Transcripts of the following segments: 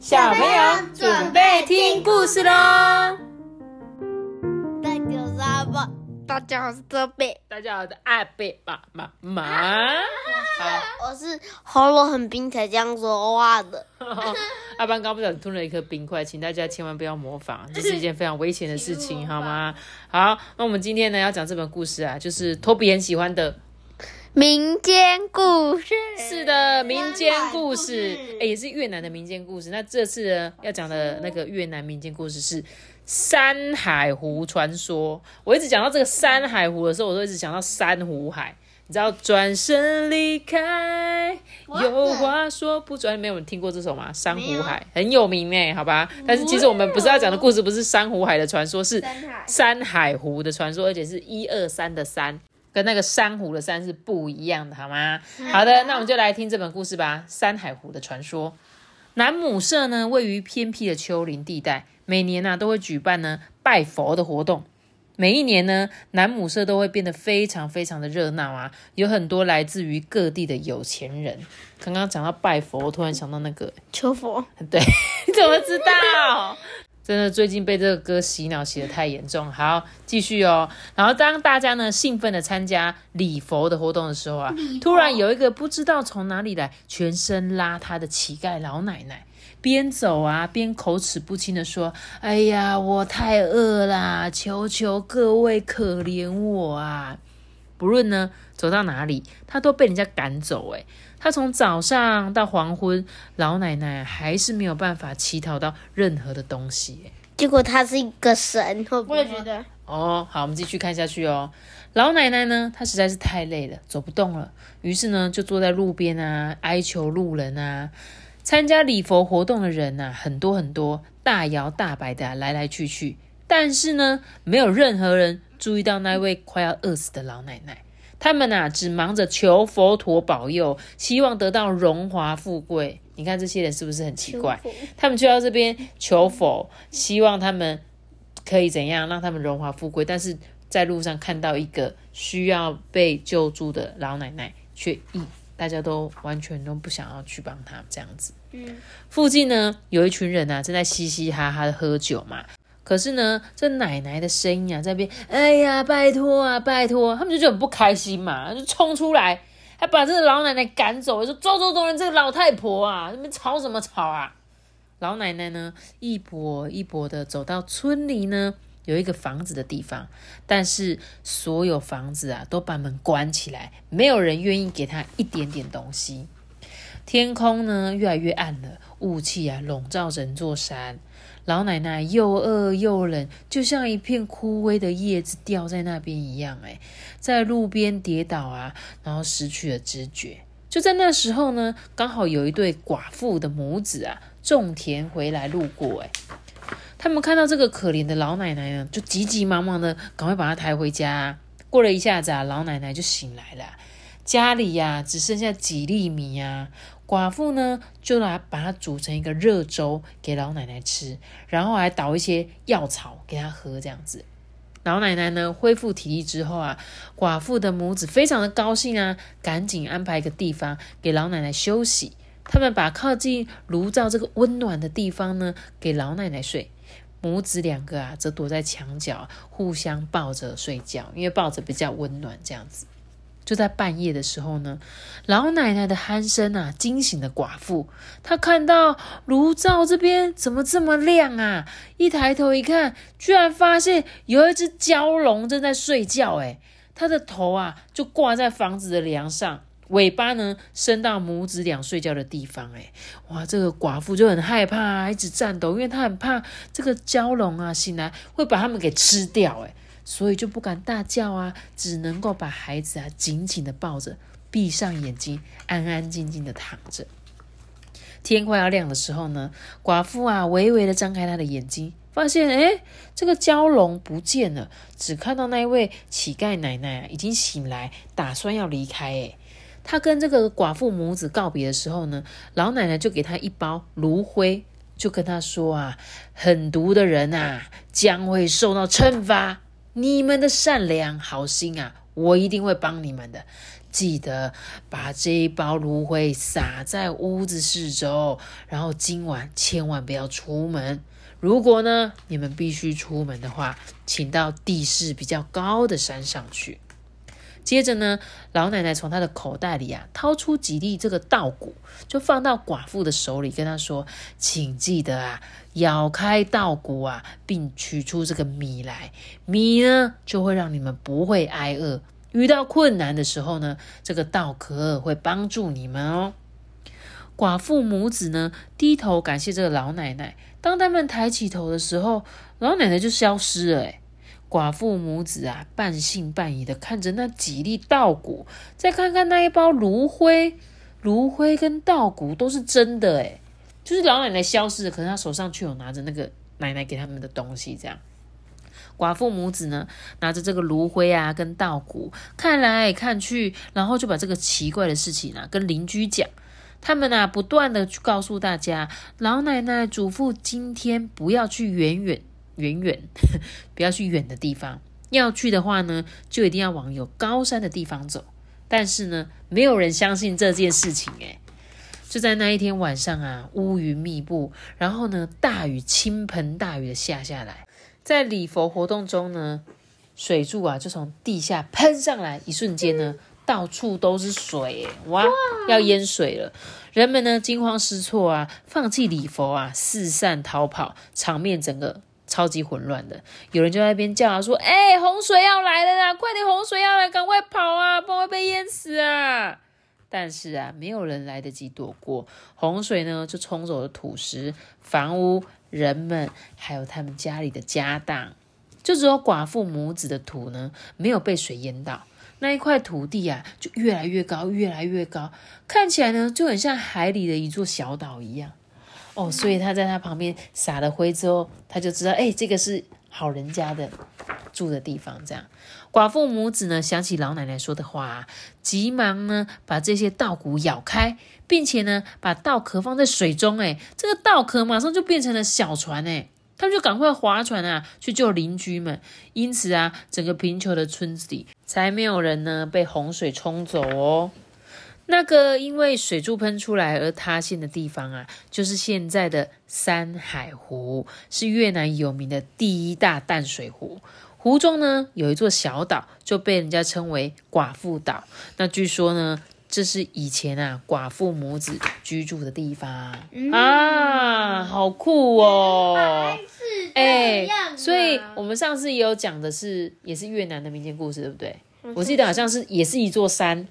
小朋友准备听故事喽！大家好，大家好，我是这贝，大家好，我是阿贝爸妈妈。我是喉咙很冰才这样说话的。阿班刚不小心吞了一颗冰块，请大家千万不要模仿，这是一件非常危险的事情，好吗？好，那我们今天呢要讲这本故事啊，就是托比很喜欢的民间故事是的民间故事，哎，也是越南的民间故事。那这次呢要讲的那个越南民间故事是山海湖传说。我一直讲到这个山海湖的时候，我都一直想到珊瑚海。你知道转身离开，有话说不转，没有人听过这首吗？珊瑚海很有名哎，好吧。但是其实我们不是要讲的故事，不是珊瑚海的传说，是山海湖的传说，而且是一二三的山，跟那个珊瑚的山是不一样的，好吗？好的，那我们就来听这本故事吧。山海湖的传说，南母社呢位于偏僻的丘陵地带，每年呢都会举办呢拜佛的活动。每一年呢，南母社都会变得非常非常的热闹啊，有很多来自于各地的有钱人。刚刚讲到拜佛，我突然想到那个求佛，对，你怎么知道？真的最近被这个歌洗脑洗的太严重。好，继续哦。然后当大家呢兴奋的参加礼佛的活动的时候啊，突然有一个不知道从哪里来、全身邋遢的乞丐老奶奶。边走啊边口齿不清的说：“哎呀，我太饿啦，求求各位可怜我啊！”不论呢走到哪里，他都被人家赶走。哎，他从早上到黄昏，老奶奶还是没有办法乞讨到任何的东西。结果他是一个神，我也觉得。哦，好，我们继续看下去哦。老奶奶呢，她实在是太累了，走不动了，于是呢就坐在路边啊，哀求路人啊。参加礼佛活动的人呐，很多很多，大摇大摆的来来去去。但是呢，没有任何人注意到那位快要饿死的老奶奶。他们呐，只忙着求佛陀保佑，希望得到荣华富贵。你看这些人是不是很奇怪？他们就到这边求佛，希望他们可以怎样，让他们荣华富贵。但是在路上看到一个需要被救助的老奶奶，却一。大家都完全都不想要去帮他这样子。嗯，附近呢有一群人啊正在嘻嘻哈哈的喝酒嘛。可是呢，这奶奶的声音啊在边，哎呀，拜托啊，拜托！他们就就很不开心嘛，就冲出来，还把这个老奶奶赶走，说走走走人，这个老太婆啊，你们吵什么吵啊？老奶奶呢一跛一跛的走到村里呢。有一个房子的地方，但是所有房子啊都把门关起来，没有人愿意给她一点点东西。天空呢越来越暗了，雾气啊笼罩整座山。老奶奶又饿又冷，就像一片枯萎的叶子掉在那边一样。哎，在路边跌倒啊，然后失去了知觉。就在那时候呢，刚好有一对寡妇的母子啊种田回来路过。哎。他们看到这个可怜的老奶奶呢，就急急忙忙的赶快把她抬回家。过了一下子啊，老奶奶就醒来了，家里呀只剩下几粒米啊。寡妇呢就拿把它煮成一个热粥给老奶奶吃，然后还倒一些药草给她喝，这样子。老奶奶呢恢复体力之后啊，寡妇的母子非常的高兴啊，赶紧安排一个地方给老奶奶休息。他们把靠近炉灶这个温暖的地方呢给老奶奶睡。母子两个啊，则躲在墙角，互相抱着睡觉，因为抱着比较温暖。这样子，就在半夜的时候呢，老奶奶的鼾声啊，惊醒了寡妇。她看到炉灶这边怎么这么亮啊？一抬头一看，居然发现有一只蛟龙正在睡觉。诶它的头啊，就挂在房子的梁上。尾巴呢伸到母子俩睡觉的地方，哎，哇，这个寡妇就很害怕啊，一直颤抖，因为她很怕这个蛟龙啊醒来会把他们给吃掉，哎，所以就不敢大叫啊，只能够把孩子啊紧紧的抱着，闭上眼睛，安安静静的躺着。天快要亮的时候呢，寡妇啊微微的张开她的眼睛，发现哎，这个蛟龙不见了，只看到那一位乞丐奶奶啊已经醒来，打算要离开，哎。他跟这个寡妇母子告别的时候呢，老奶奶就给他一包炉灰，就跟他说啊：“狠毒的人啊，将会受到惩罚。你们的善良好心啊，我一定会帮你们的。记得把这一包芦荟撒在屋子四周，然后今晚千万不要出门。如果呢，你们必须出门的话，请到地势比较高的山上去。接着呢，老奶奶从她的口袋里啊掏出几粒这个稻谷，就放到寡妇的手里，跟她说：“请记得啊，咬开稻谷啊，并取出这个米来，米呢就会让你们不会挨饿。遇到困难的时候呢，这个稻壳会帮助你们哦。”寡妇母子呢低头感谢这个老奶奶。当他们抬起头的时候，老奶奶就消失了。哎，寡妇母子啊，半信半疑的看着那几粒稻谷，再看看那一包炉灰，炉灰跟稻谷都是真的。哎，就是老奶奶消失了，可是她手上却有拿着那个奶奶给他们的东西。这样，寡妇母子呢，拿着这个炉灰啊，跟稻谷看来看去，然后就把这个奇怪的事情啊，跟邻居讲。他们啊，不断的去告诉大家，老奶奶嘱咐今天不要去远远远远，不要去远的地方。要去的话呢，就一定要往有高山的地方走。但是呢，没有人相信这件事情。诶就在那一天晚上啊，乌云密布，然后呢，大雨倾盆大雨的下下来。在礼佛活动中呢，水柱啊就从地下喷上来，一瞬间呢。到处都是水，哇，要淹水了！人们呢惊慌失措啊，放弃礼佛啊，四散逃跑，场面整个超级混乱的。有人就在那边叫啊，说：“哎，洪水要来了啦！快点，洪水要来，赶快跑啊，不然会被淹死啊！”但是啊，没有人来得及躲过洪水呢，就冲走了土石、房屋、人们，还有他们家里的家当，就只有寡妇母子的土呢，没有被水淹到。那一块土地啊，就越来越高，越来越高，看起来呢就很像海里的一座小岛一样。哦，所以他在他旁边撒了灰之后，他就知道，哎，这个是好人家的住的地方。这样，寡妇母子呢想起老奶奶说的话，急忙呢把这些稻谷咬开，并且呢把稻壳放在水中，哎，这个稻壳马上就变成了小船，哎。他们就赶快划船啊，去救邻居们。因此啊，整个贫穷的村子里才没有人呢被洪水冲走哦。那个因为水柱喷出来而塌陷的地方啊，就是现在的山海湖，是越南有名的第一大淡水湖。湖中呢有一座小岛，就被人家称为寡妇岛。那据说呢。这是以前啊寡妇母子居住的地方啊，好酷哦！哎，所以我们上次也有讲的是，也是越南的民间故事，对不对？我记得好像是也是一座山，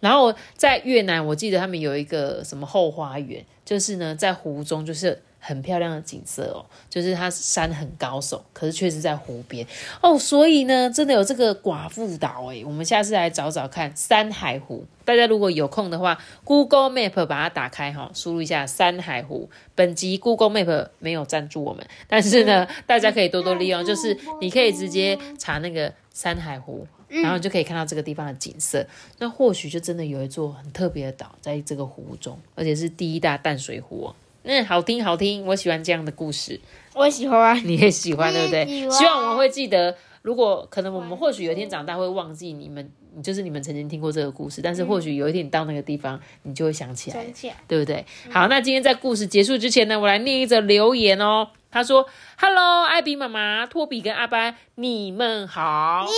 然后在越南，我记得他们有一个什么后花园，就是呢在湖中，就是。很漂亮的景色哦，就是它山很高耸，可是却是在湖边哦，所以呢，真的有这个寡妇岛诶，我们下次来找找看山海湖。大家如果有空的话，Google Map 把它打开哈，输入一下山海湖。本集 Google Map 没有赞助我们，但是呢，大家可以多多利用，就是你可以直接查那个山海湖，然后你就可以看到这个地方的景色。那或许就真的有一座很特别的岛在这个湖中，而且是第一大淡水湖哦。嗯，好听好听，我喜欢这样的故事。我喜欢，你也喜欢，对不对？希望我们会记得。如果可能，我们或许有一天长大会忘记你们，就是你们曾经听过这个故事。但是或许有一天你到那个地方，你就会想起来，对不对？好，那今天在故事结束之前呢，我来念一则留言哦。他说：“Hello，艾比妈妈、托比跟阿班，你们好。”你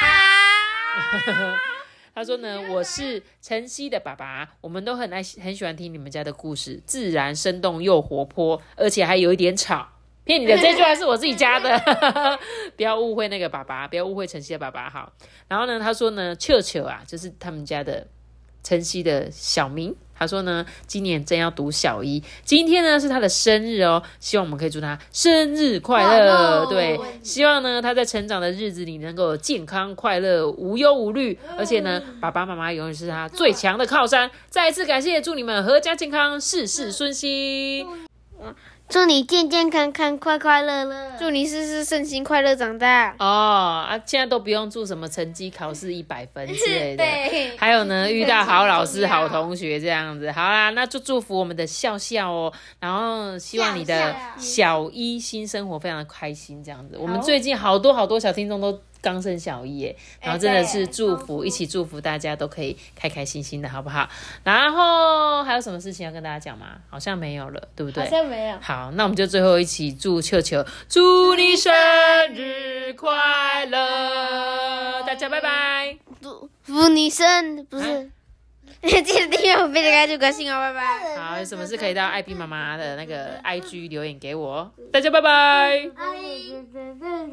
好。他说呢，我是晨曦的爸爸，我们都很爱很喜欢听你们家的故事，自然生动又活泼，而且还有一点吵。骗你的这句话是我自己加的，不要误会那个爸爸，不要误会晨曦的爸爸好。然后呢，他说呢，球球啊，就是他们家的晨曦的小名。他说呢，今年正要读小一，今天呢是他的生日哦，希望我们可以祝他生日快乐。对，希望呢他在成长的日子里能够健康快乐、无忧无虑，而且呢爸爸妈妈永远是他最强的靠山。再一次感谢，祝你们阖家健康，事事顺心。祝你健健康康、快快乐乐。祝你事事顺心、快乐长大。哦啊，现在都不用祝什么成绩考试一百分之类的。对。还有呢，遇到好老师、好同学这样子。好啦，那就祝福我们的笑笑哦。然后希望你的小一新生活非常的开心这样子。我们最近好多好多小听众都。刚生小一耶，然后真的是祝福，一起祝福大家都可以开开心心的，好不好？然后还有什么事情要跟大家讲吗？好像没有了，对不对？好像没有。好，那我们就最后一起祝球球祝你生日快乐，大家拜拜。祝福你生不是，记得订阅我们的开就关心哦，拜拜。好，有什么事可以到艾比妈妈的那个 IG 留言给我哦，大家拜拜。拜。